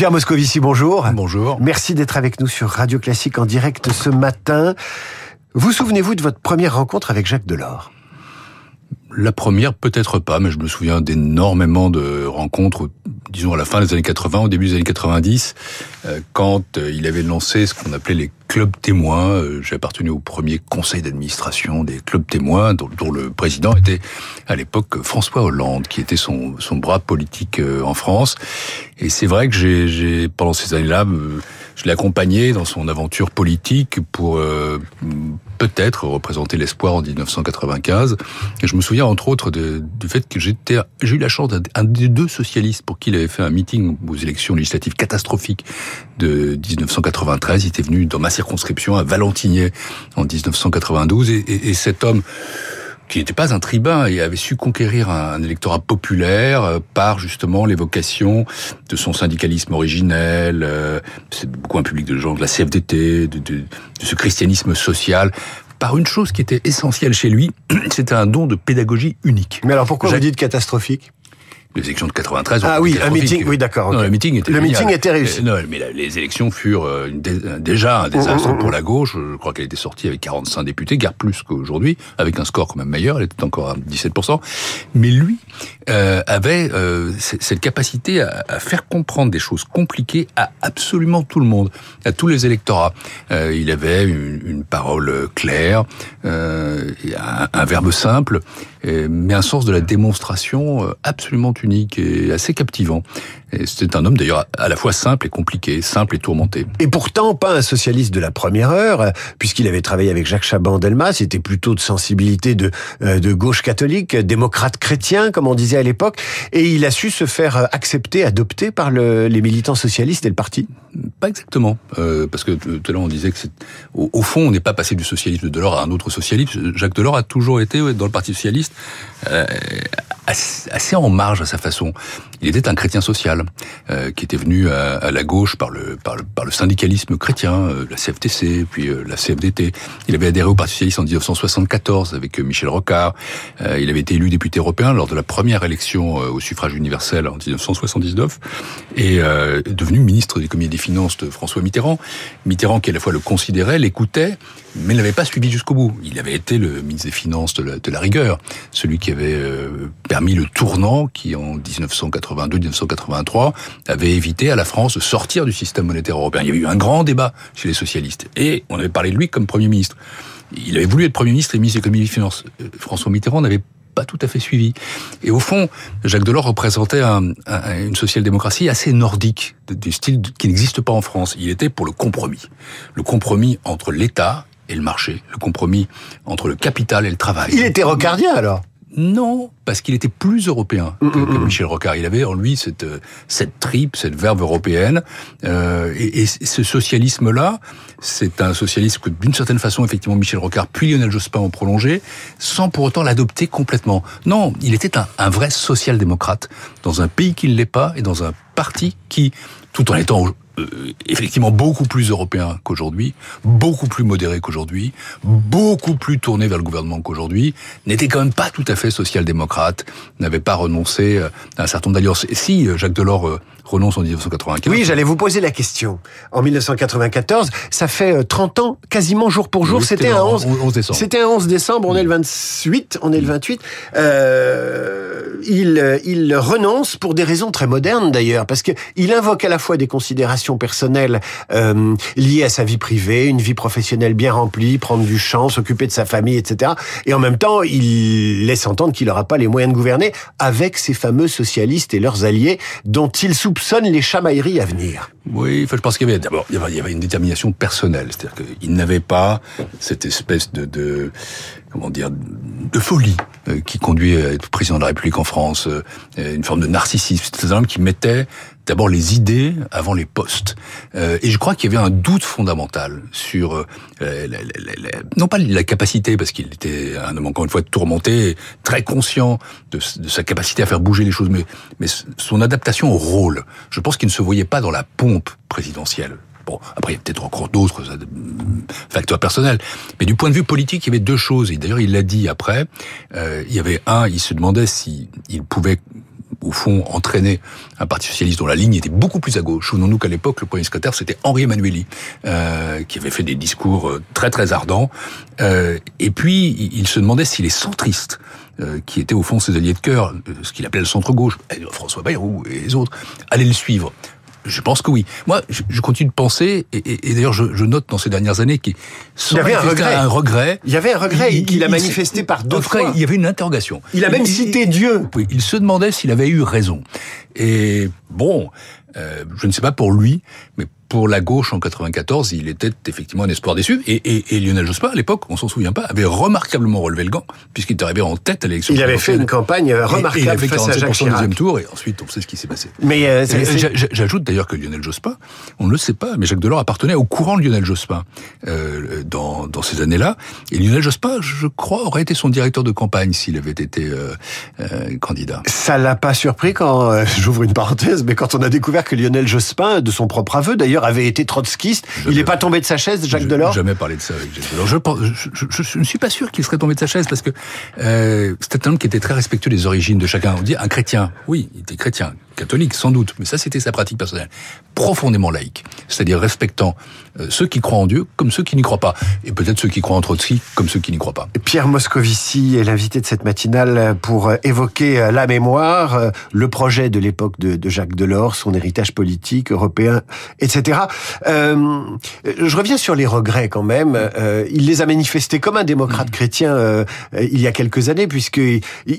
Pierre Moscovici, bonjour. Bonjour. Merci d'être avec nous sur Radio Classique en direct ce matin. Vous souvenez-vous de votre première rencontre avec Jacques Delors? La première, peut-être pas, mais je me souviens d'énormément de rencontres, disons à la fin des années 80, au début des années 90, euh, quand euh, il avait lancé ce qu'on appelait les clubs témoins. Euh, j'ai appartenu au premier conseil d'administration des clubs témoins, dont, le président était à l'époque François Hollande, qui était son, son bras politique en France. Et c'est vrai que j'ai, pendant ces années-là, je l'ai accompagné dans son aventure politique pour euh, peut-être représenter l'espoir en 1995. Et je me souviens entre autres du fait que j'ai eu la chance d'un des deux socialistes pour qui il avait fait un meeting aux élections législatives catastrophiques de 1993. Il était venu dans ma circonscription à Valentinier en 1992 et, et, et cet homme qui n'était pas un tribun et avait su conquérir un, électorat populaire euh, par justement l'évocation de son syndicalisme originel, euh, c'est beaucoup un public de gens de la CFDT, de, de, de ce christianisme social, par une chose qui était essentielle chez lui, c'était un don de pédagogie unique. Mais alors pourquoi vous dites catastrophique? Les élections de 93. Ah oui, un meeting, oui d'accord. le meeting était Le meeting était réussi. Non, mais les élections furent euh, déjà un désastre oh, oh, oh. pour la gauche. Je crois qu'elle était sortie avec 45 députés, guère plus qu'aujourd'hui, avec un score quand même meilleur. Elle était encore à 17%. Mais lui euh, avait euh, cette capacité à, à, faire comprendre des choses compliquées à absolument tout le monde, à tous les électorats. Euh, il avait une, une parole claire, euh, un, un verbe simple, mais un sens de la démonstration absolument unique et assez captivant. C'est un homme d'ailleurs à la fois simple et compliqué, simple et tourmenté. Et pourtant pas un socialiste de la première heure, puisqu'il avait travaillé avec Jacques Chaban-Delmas, c'était plutôt de sensibilité de, euh, de gauche catholique, démocrate chrétien, comme on disait à l'époque, et il a su se faire accepter, adopter par le, les militants socialistes et le parti Pas exactement, euh, parce que tout à l'heure on disait que au, au, fond on n'est pas passé du socialisme de Delors à un autre socialiste. Jacques Delors a toujours été dans le Parti socialiste euh, assez en marge à sa façon. Il était un chrétien social euh, qui était venu à, à, la gauche par le, par le, par le syndicalisme chrétien, euh, la CFTC, puis euh, la CFDT. Il avait adhéré au Parti socialiste en 1974 avec euh, Michel Rocard. Euh, il avait été élu député européen lors de la première élection au suffrage universel en 1979 et devenu ministre de l'économie et des finances de François Mitterrand. Mitterrand qui à la fois le considérait, l'écoutait, mais ne l'avait pas suivi jusqu'au bout. Il avait été le ministre des Finances de la, rigueur, celui qui avait permis le tournant qui en 1982-1983 avait évité à la France de sortir du système monétaire européen. Il y avait eu un grand débat chez les socialistes et on avait parlé de lui comme Premier ministre. Il avait voulu être Premier ministre et ministre de l'économie et des finances. Euh, François Mitterrand n'avait pas tout à fait suivi. Et au fond, Jacques Delors représentait un, un, une social-démocratie assez nordique, du style qui n'existe pas en France. Il était pour le compromis. Le compromis entre l'État et le marché. Le compromis entre le capital et le travail. Il était rocardien alors? Non, parce qu'il était plus européen que, que, Michel Rocard. Il avait en lui cette cette tripe, cette verve européenne. Euh, et, et, ce socialisme-là, c'est un socialisme que, d'une certaine façon, effectivement, Michel Rocard puis Lionel Jospin ont prolongé, sans pour autant l'adopter complètement. Non, il était un, un vrai social-démocrate dans un pays qui ne l'est pas et dans un parti qui, tout en étant euh, effectivement beaucoup plus européen qu'aujourd'hui, beaucoup plus modéré qu'aujourd'hui, beaucoup plus tourné vers le gouvernement qu'aujourd'hui, n'était quand même pas tout à fait social-démocrate, n'avait pas renoncé euh, à un certain nombre d'alliances. Si euh, Jacques Delors renonce en 1995. Oui, j'allais vous poser la question. En 1994, ça fait 30 ans, quasiment jour pour jour. Oui, c'était un 11, 11 décembre. C'était un 11 décembre. On est le 28. On est le 28. Euh, il, il renonce pour des raisons très modernes d'ailleurs, parce que il invoque à la fois des considérations personnelles euh, liées à sa vie privée, une vie professionnelle bien remplie, prendre du champ, s'occuper de sa famille, etc. Et en même temps, il laisse entendre qu'il n'aura pas les moyens de gouverner avec ces fameux socialistes et leurs alliés, dont il soupçonne les à venir. Oui, je pense qu'il y avait d'abord il y avait une détermination personnelle, c'est-à-dire qu'il n'avait pas cette espèce de, de comment dire de folie euh, qui conduit à être président de la République en France, euh, une forme de narcissisme. C'était un homme qui mettait d'abord les idées avant les postes. Euh, et je crois qu'il y avait un doute fondamental sur euh, la, la, la, non pas la capacité, parce qu'il était un homme encore une fois tourmenté, très conscient de, sa capacité à faire bouger les choses, mais, mais son adaptation au rôle. Je pense qu'il ne se voyait pas dans la pompe présidentielle. Bon, après, il y a peut-être encore d'autres euh, facteurs personnels. Mais du point de vue politique, il y avait deux choses. Et d'ailleurs, il l'a dit après. Euh, il y avait un, il se demandait s'il il pouvait au fond, entraîné un parti socialiste dont la ligne était beaucoup plus à gauche. Souvenons-nous qu'à l'époque, le premier secrétaire, c'était Henri Emmanueli, euh, qui avait fait des discours euh, très très ardents. Euh, et puis, il se demandait si les centristes, euh, qui étaient au fond ses alliés de cœur, ce qu'il appelait le centre-gauche, François Bayrou et les autres, allaient le suivre. Je pense que oui. Moi, je, continue de penser, et, d'ailleurs, je, note dans ces dernières années qu'il y avait un regret. un regret. Il y avait un regret qu'il a manifesté par deux fois. Il y avait une interrogation. Il a même cité Dieu. Oui, il se demandait s'il avait eu raison. Et bon, euh, je ne sais pas pour lui, mais pour la gauche en 94, il était effectivement un espoir déçu. Et, et, et Lionel Jospin, à l'époque, on s'en souvient pas, avait remarquablement relevé le gant, puisqu'il est arrivé en tête à l'élection. Il avait fait une campagne remarquable et, il avait face à Jacques Chirac. deuxième tour, et ensuite on sait ce qui s'est passé. Mais euh, j'ajoute d'ailleurs que Lionel Jospin, on ne le sait pas, mais Jacques Delors appartenait au courant de Lionel Jospin euh, dans, dans ces années-là. Et Lionel Jospin, je crois, aurait été son directeur de campagne s'il avait été euh, euh candidat. Ça l'a pas surpris quand, euh, j'ouvre une parenthèse, mais quand on a découvert que Lionel Jospin, de son propre aveu d'ailleurs, avait été trotskiste il n'est pas tombé de sa chaise, Jacques Delors jamais parlé de ça avec Jacques Delors. Je, je, ne suis pas sûr qu'il serait tombé de sa chaise parce que euh, c'était un homme qui était très respectueux des origines de chacun. On dit un chrétien. Oui, il était chrétien catholique, sans doute, mais ça c'était sa pratique personnelle, profondément laïque, c'est-à-dire respectant ceux qui croient en Dieu comme ceux qui n'y croient pas, et peut-être ceux qui croient en Trotsky comme ceux qui n'y croient pas. Pierre Moscovici est l'invité de cette matinale pour euh, évoquer euh, la mémoire, le projet de l'époque de, Jacques Delors, son héritage politique européen, etc. Euh, je reviens sur les regrets quand même. il les a manifestés comme un démocrate mmh. chrétien il y a quelques années, puisque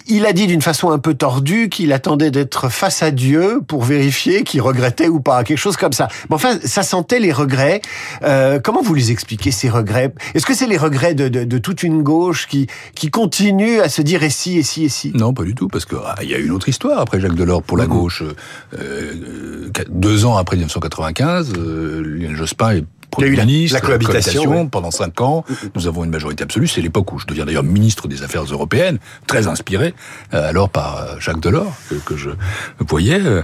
il a dit d'une façon un peu tordue qu'il attendait d'être face à Dieu pour vérifier qu'il regrettait ou pas, quelque chose comme ça. Mais enfin, ça sentait les regrets. Euh, comment vous les expliquez ces regrets? Est-ce que c'est les regrets de, de, de, toute une gauche qui qui continue à se dire et si et si et si? Non, pas du tout, parce que ah, il y a une autre histoire après Jacques Delors pour la mhm. gauche. Euh, euh, deux ans après 1995, euh, Lionel Jospin est il y a eu la, la cohabitation, pendant cinq ans. Nous avons une majorité absolue. C'est l'époque où je deviens d'ailleurs ministre des Affaires européennes, très inspiré euh, alors par euh, Jacques Delors que, que je voyais euh,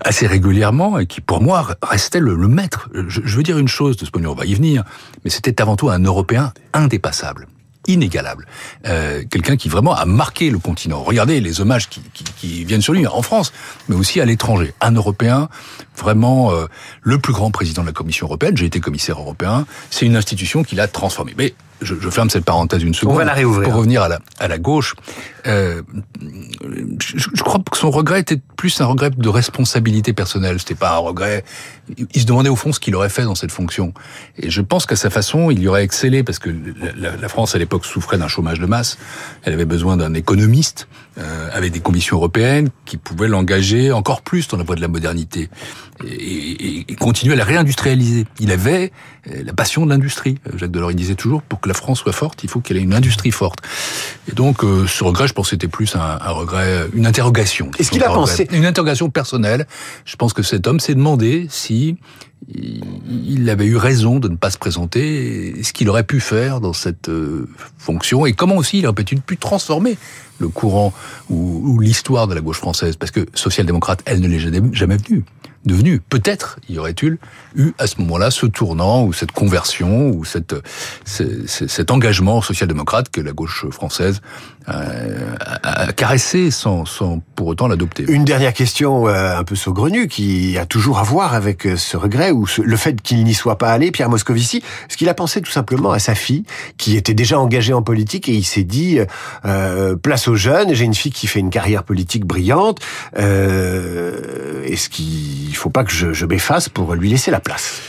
assez régulièrement et qui pour moi restait le, maître. Je, je, veux dire une chose de ce point de vue, on va y venir, mais c'était avant tout un Européen indépassable inégalable. Euh, Quelqu'un qui vraiment a marqué le continent. Regardez les hommages qui, qui, qui viennent sur lui en France, mais aussi à l'étranger. Un Européen, vraiment euh, le plus grand président de la Commission européenne. J'ai été commissaire européen. C'est une institution qui l'a transformé. Mais je, je, ferme cette parenthèse une seconde. On va la réouvrir. Pour revenir à la, à la gauche, euh, je, je, crois que son regret était plus un regret de responsabilité personnelle. C'était pas un regret. Il se demandait au fond ce qu'il aurait fait dans cette fonction. Et je pense qu'à sa façon, il y aurait excellé parce que la, la France à l'époque souffrait d'un chômage de masse. Elle avait besoin d'un économiste euh, avec des commissions européennes qui pouvaient l'engager encore plus dans la voie de la modernité et, et, continuer à la réindustrialiser. Il avait euh, la passion de l'industrie. Jacques Delors il disait toujours pour que la France soit forte, il faut qu'elle ait une industrie forte. Et donc euh, ce regret, je pense, c'était plus un, un, regret, une interrogation. Est-ce qu'il a pensé Une interrogation personnelle. Je pense que cet homme s'est demandé si il avait eu raison de ne pas se présenter, ce qu'il aurait pu faire dans cette euh, fonction, et comment aussi il aurait pu transformer le courant ou, l'histoire de la gauche française, parce que social-démocrate, elle ne l'est jamais venue devenu. Peut-être y aurait-il eu à ce moment-là ce tournant ou cette conversion ou cette, cet engagement social-démocrate que la gauche française euh, a caressé sans, sans pour autant l'adopter. Une dernière question euh, un peu saugrenue qui a toujours à voir avec euh, ce regret ou le fait qu'il n'y soit pas allé, Pierre Moscovici, ce qu'il a pensé tout simplement à sa fille qui était déjà engagée en politique et il s'est dit euh, place aux jeunes, j'ai une fille qui fait une carrière politique brillante, euh, est-ce qu'il faut pas que je, je m'efface pour lui laisser la place?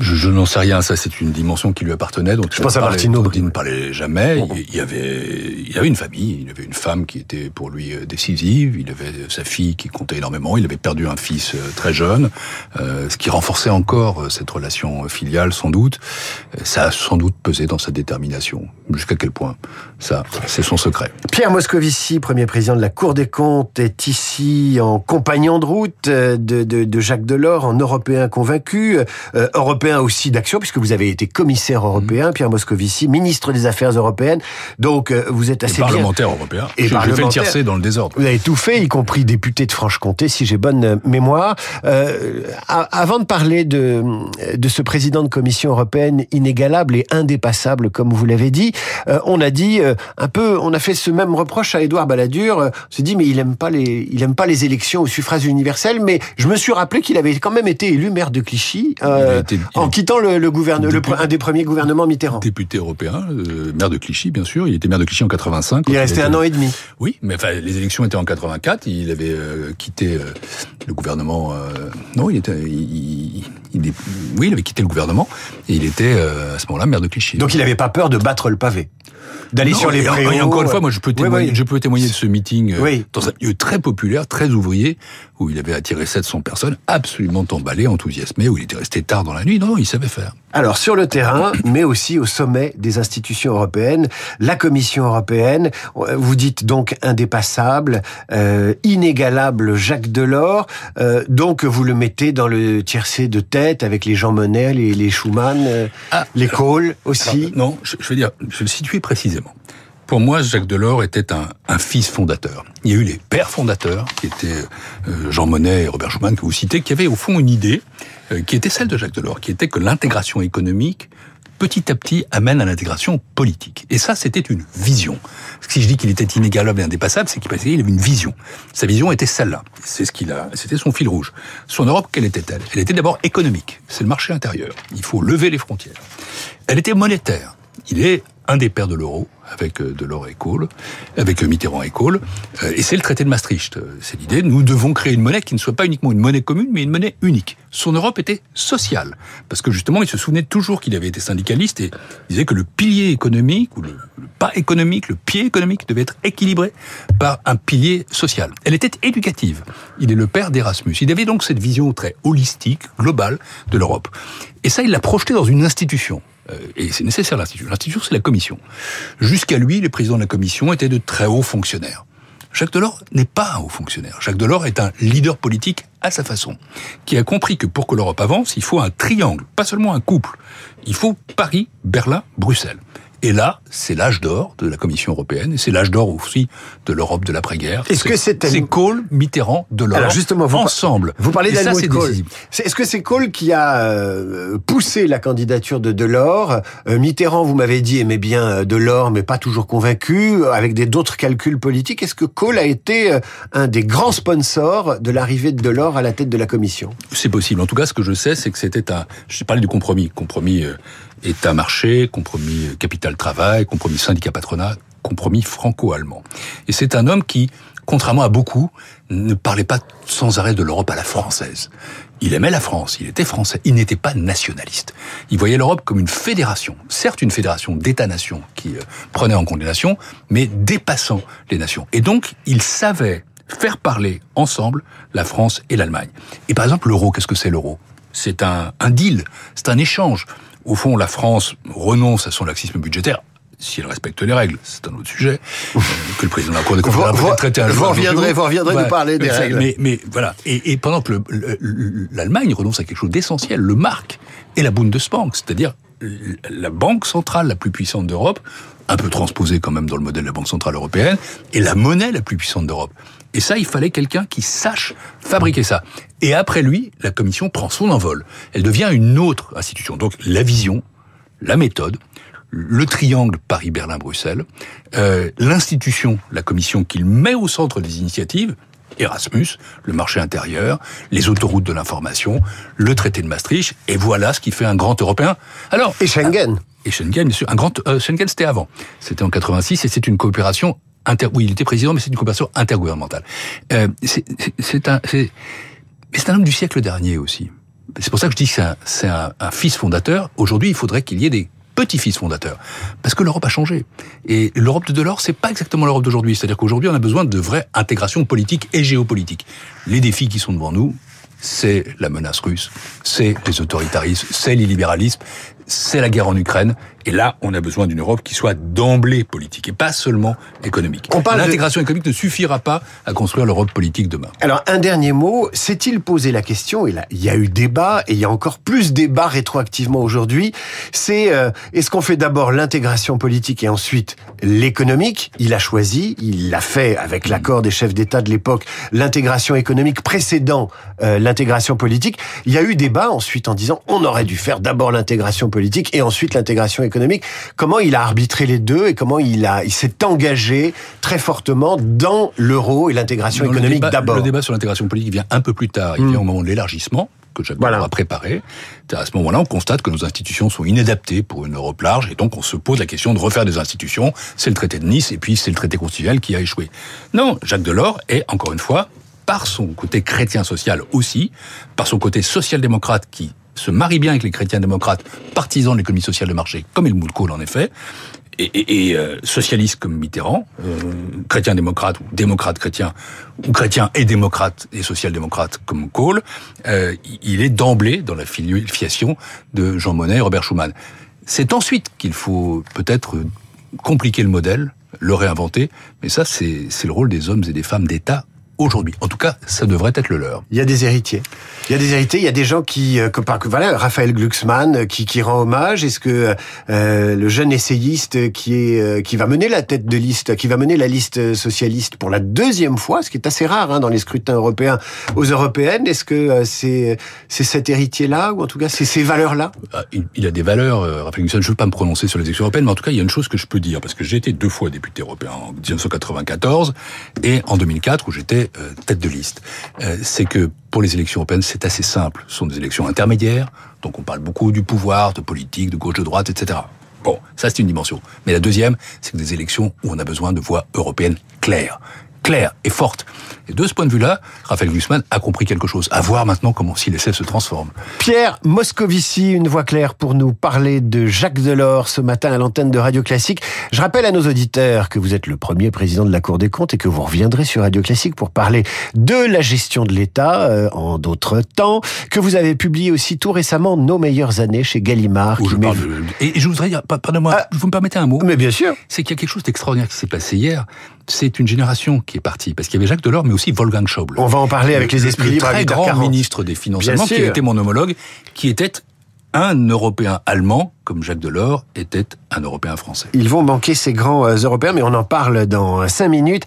Je, je n'en sais rien, ça c'est une dimension qui lui appartenait. Donc je pense à. Il ne parlait jamais. Il avait, il avait une famille, il avait une femme qui était pour lui euh, décisive. Il avait sa fille qui comptait énormément. Il avait perdu un fils euh, très jeune, euh, ce qui renforçait encore cette relation filiale sans doute. Ça a sans doute pesé dans sa détermination. Jusqu'à quel point? Ça, c'est son secret. Pierre Moscovici, premier président de la Cour des comptes, est ici en compagnon de route de, de, de Jacques Delors, en Européen convaincu. Euh, européen aussi d'action, puisque vous avez été commissaire européen, mmh. Pierre Moscovici, ministre des Affaires européennes. Donc, euh, vous êtes assez et parlementaire européen. Et je, parlementaire. Je fais le dans le désordre. Vous avez tout fait, y compris député de Franche-Comté, si j'ai bonne euh, mémoire. Euh, avant de parler de, de ce président de commission européenne inégalable et indépassable, comme vous l'avez dit, euh, on a dit un peu, on a fait ce même reproche à Édouard Balladur. on s'est dit, mais il aime pas les, il aime pas les élections au suffrage universel. Mais je me suis rappelé qu'il avait quand même été élu maire de Clichy en quittant le, le gouvernement, un des premiers gouvernements Mitterrand. Député européen, maire de Clichy, bien sûr. Il était maire de Clichy en 85. Il est resté un an et demi. Oui, mais enfin, les élections étaient en 84. Il avait euh, quitté euh, le gouvernement. Euh, non, il était. Il, oui, il avait quitté le gouvernement et il était à ce moment-là maire de Clichy. Donc il n'avait pas peur de battre le pavé d'aller sur les préaux. Et encore une fois, moi, je peux témoigner, je peux témoigner de ce meeting dans un lieu très populaire, très ouvrier, où il avait attiré 700 personnes, absolument emballées, enthousiasmées, où il était resté tard dans la nuit. Non, non, il savait faire. Alors, sur le terrain, mais aussi au sommet des institutions européennes, la Commission européenne, vous dites donc indépassable, euh, inégalable Jacques Delors, euh, donc vous le mettez dans le tiercé de tête avec les Jean Monnet, les, les Schumann, euh, ah, les Kohl aussi. non, je, je veux dire, je vais le situer précisément. Pour moi, Jacques Delors était un, fils fondateur. Il y a eu les pères fondateurs, qui étaient euh, Jean Monnet et Robert Schuman, que vous citez, qui avaient au fond une idée, euh, qui était celle de Jacques Delors, qui était que l'intégration économique, petit à petit, amène à l'intégration politique. Et ça, c'était une vision. Si je dis qu'il était inégalable et indépassable, c'est qu'il avait une vision. Sa vision était celle-là. C'est ce qu'il a, c'était son fil rouge. Son Europe, quelle était-elle? Elle était d'abord économique. C'est le marché intérieur. Il faut lever les frontières. Elle était monétaire. Il est un des pères de l'euro, avec euh, Delors et Kohl, avec euh, Mitterrand et Kohl, euh, et c'est le traité de Maastricht. C'est l'idée, nous devons créer une monnaie qui ne soit pas uniquement une monnaie commune, mais une monnaie unique. Son Europe était sociale, parce que justement, il se souvenait toujours qu'il avait été syndicaliste et disait que le pilier économique, ou le, pas économique, le pied économique devait être équilibré par un pilier social. Elle était éducative. Il est le père d'Erasmus. Il avait donc cette vision très holistique, globale de l'Europe. Et ça, il l'a projeté dans une institution. Euh, et c'est nécessaire l'institution. L'institution, c'est la commission. Jusqu'à lui, les présidents de la commission étaient de très hauts fonctionnaires. Jacques Delors n'est pas un haut fonctionnaire. Jacques Delors est un leader politique à sa façon, qui a compris que pour que l'Europe avance, il faut un triangle, pas seulement un couple. Il faut Paris, Berlin, Bruxelles. Et là, c'est l'âge d'or de la Commission européenne, et c'est l'âge d'or aussi de l'Europe de l'après-guerre. Est-ce que c'est c'est Kohl, Mitterrand, Delors, Alors justement, vous ensemble. Vous parlez d'Helmut Kohl. Est-ce que c'est Kohl qui a euh, poussé la candidature de Delors? Euh, Mitterrand, vous m'avez dit, aimait bien euh, Delors, mais pas toujours convaincu, avec des d'autres calculs politiques. Est-ce que Kohl a été un des grands sponsors de l'arrivée de Delors à la tête de la Commission? C'est possible. En tout cas, ce que je sais, c'est que c'était un. Je parlais du compromis, compromis État-marché, compromis capital-travail, compromis syndicat-patronat, compromis franco-allemand. Et c'est un homme qui, contrairement à beaucoup, ne parlait pas sans arrêt de l'Europe à la française. Il aimait la France, il était français, il n'était pas nationaliste. Il voyait l'Europe comme une fédération, certes une fédération d'États-nations qui euh, prenait en compte les nations, mais dépassant les nations. Et donc, il savait faire parler ensemble la France et l'Allemagne. Et par exemple, l'euro, qu'est-ce que c'est l'euro? C'est un deal, c'est un échange au fond, la France renonce à son laxisme budgétaire si elle respecte les règles, c'est un autre sujet, euh, que le président de la Cour des comptes a traité un jour. Vous reviendrez, vous reviendrez nous parler des règles. Mais, mais voilà. Et, et pendant que l'Allemagne renonce à quelque chose d'essentiel, le marque et la Bundesbank, c'est-à-dire la banque centrale la plus puissante d'Europe, un peu transposée quand même dans le modèle de la Banque centrale européenne, et la monnaie la plus puissante d'Europe. Et ça, il fallait quelqu'un qui sache fabriquer ça. Et après lui, la commission prend son envol. Elle devient une autre institution. Donc la vision, la méthode, le triangle Paris-Berlin-Bruxelles, euh, l'institution, la commission qu'il met au centre des initiatives, Erasmus, le marché intérieur, les autoroutes de l'information, le traité de Maastricht, et voilà ce qui fait un grand Européen. Alors et Schengen. Et Schengen, bien. Un grand euh, Schengen, c'était avant. C'était en 86 et c'est une coopération inter. Oui, il était président, mais c'est une coopération intergouvernementale. Euh, c'est un, c'est un homme du siècle dernier aussi. C'est pour ça que je dis que c'est un, fils fondateur. Aujourd'hui, il faudrait qu'il y ait des petits-fils fondateurs. Parce que l'Europe a changé. Et l'Europe de Delors, c'est pas exactement l'Europe d'aujourd'hui. C'est-à-dire qu'aujourd'hui, on a besoin de vraie intégration politique et géopolitique. Les défis qui sont devant nous, c'est la menace russe, c'est les autoritarismes, c'est l'illibéralisme, c'est la guerre en Ukraine, Et là, on a besoin d'une Europe qui soit d'emblée politique et pas seulement économique. L'intégration économique ne suffira pas à construire l'Europe politique demain. Alors, un dernier mot. S'est-il posé la question, et là, il y a eu débat, et il y a encore plus débat rétroactivement aujourd'hui, c'est euh, est-ce qu'on fait d'abord l'intégration politique et ensuite l'économique? Il a choisi, il l'a fait avec l'accord des chefs d'État de l'époque, l'intégration économique précédant euh, l'intégration politique. Il y a eu débat ensuite en disant on aurait dû faire d'abord l'intégration politique et ensuite l'intégration économique. Comment il a arbitré les deux et comment il a, il s'est engagé très fortement dans l'euro et l'intégration économique d'abord. Le débat sur l'intégration politique vient un peu plus tard. Il vient hmm. au moment de l'élargissement que Jacques voilà. a préparé. À ce moment-là, on constate que nos institutions sont inadaptées pour une Europe large, et donc on se pose la question de refaire des institutions. C'est le traité de Nice, et puis c'est le traité constitutionnel qui a échoué. Non, Jacques Delors est, encore une fois, par son côté chrétien social aussi, par son côté social-démocrate qui se marie bien avec les chrétiens démocrates, partisans de l'économie sociale de marché, comme Helmut Kohl en effet, et, et, euh, socialiste comme Mitterrand, euh, chrétien démocrate ou démocrate chrétien, ou chrétien et démocrate et social-démocrate comme Kohl, euh, il est d'emblée dans la filiation de Jean Monnet et Robert Schuman. C'est ensuite qu'il faut peut-être compliquer le modèle, le réinventer, mais ça c'est le rôle des hommes et des femmes d'État aujourd'hui. En tout cas, ça devrait être le leur. Il y a des héritiers. Il y a des héritiers, il y a des gens qui, euh, comme voilà, Raphaël Glucksmann euh, qui, qui rend hommage. Est-ce que euh, le jeune essayiste qui est qui va mener la tête de liste, qui va mener la liste socialiste pour la deuxième fois, ce qui est assez rare hein, dans les scrutins européens aux européennes, est-ce que c'est c'est cet héritier-là ou en tout cas c'est ces valeurs-là? Ah, il, a des valeurs. Raphaël Glucksmann, je ne veux pas me prononcer sur les élections européennes, mais en tout cas il y a une chose que je peux dire parce que j'ai été deux fois député européen en 1994 et en 2004 où j'étais euh, tête de liste, euh, c'est que pour les élections européennes, c'est assez simple. Ce sont des élections intermédiaires, donc on parle beaucoup du pouvoir, de politique, de gauche, de droite, etc. Bon, ça c'est une dimension. Mais la deuxième, c'est que des élections où on a besoin de voix européennes claires claire et forte. Et de ce point de vue-là, Raphaël Glucksmann a compris quelque chose. À voir maintenant comment si l'essai se transforme. Pierre Moscovici, une voix claire pour nous parler de Jacques Delors ce matin à l'antenne de Radio Classique. Je rappelle à nos auditeurs que vous êtes le premier président de la Cour des comptes et que vous reviendrez sur Radio Classique pour parler de la gestion de l'État euh, en d'autres temps, que vous avez publié aussi tout récemment Nos meilleures années chez Gallimard. je parle Et je voudrais dire, pardonnez-moi, ah, vous me permettez un mot? Mais bien sûr. C'est qu'il y a quelque chose d'extraordinaire qui s'est passé hier c'est une génération qui est partie. Parce qu'il y avait Jacques Delors, mais aussi Wolfgang Schäuble. On va en parler avec les esprits libres. Très grand ministre des Finances qui était mon homologue, qui était un Européen allemand comme Jacques Delors était un Européen français. Ils vont manquer ces grands euh, Européens, mais on en parle dans cinq minutes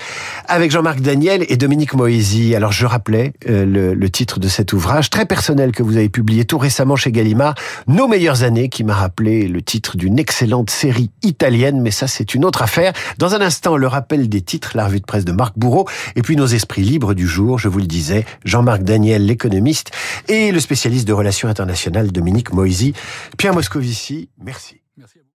avec Jean-Marc Daniel et Dominique Moisy. Alors je rappelais euh, le, titre de cet ouvrage très personnel que vous avez publié tout récemment chez Gallimard, Nos meilleures années, qui m'a rappelé le titre d'une excellente série italienne, mais ça c'est une autre affaire. Dans un instant, le rappel des titres, la revue de presse de Marc Bourreau, et puis nos esprits libres du jour, je vous le disais, Jean-Marc Daniel, l'économiste, et le spécialiste de relations internationales Dominique Moisy. Pierre Moscovici, merci.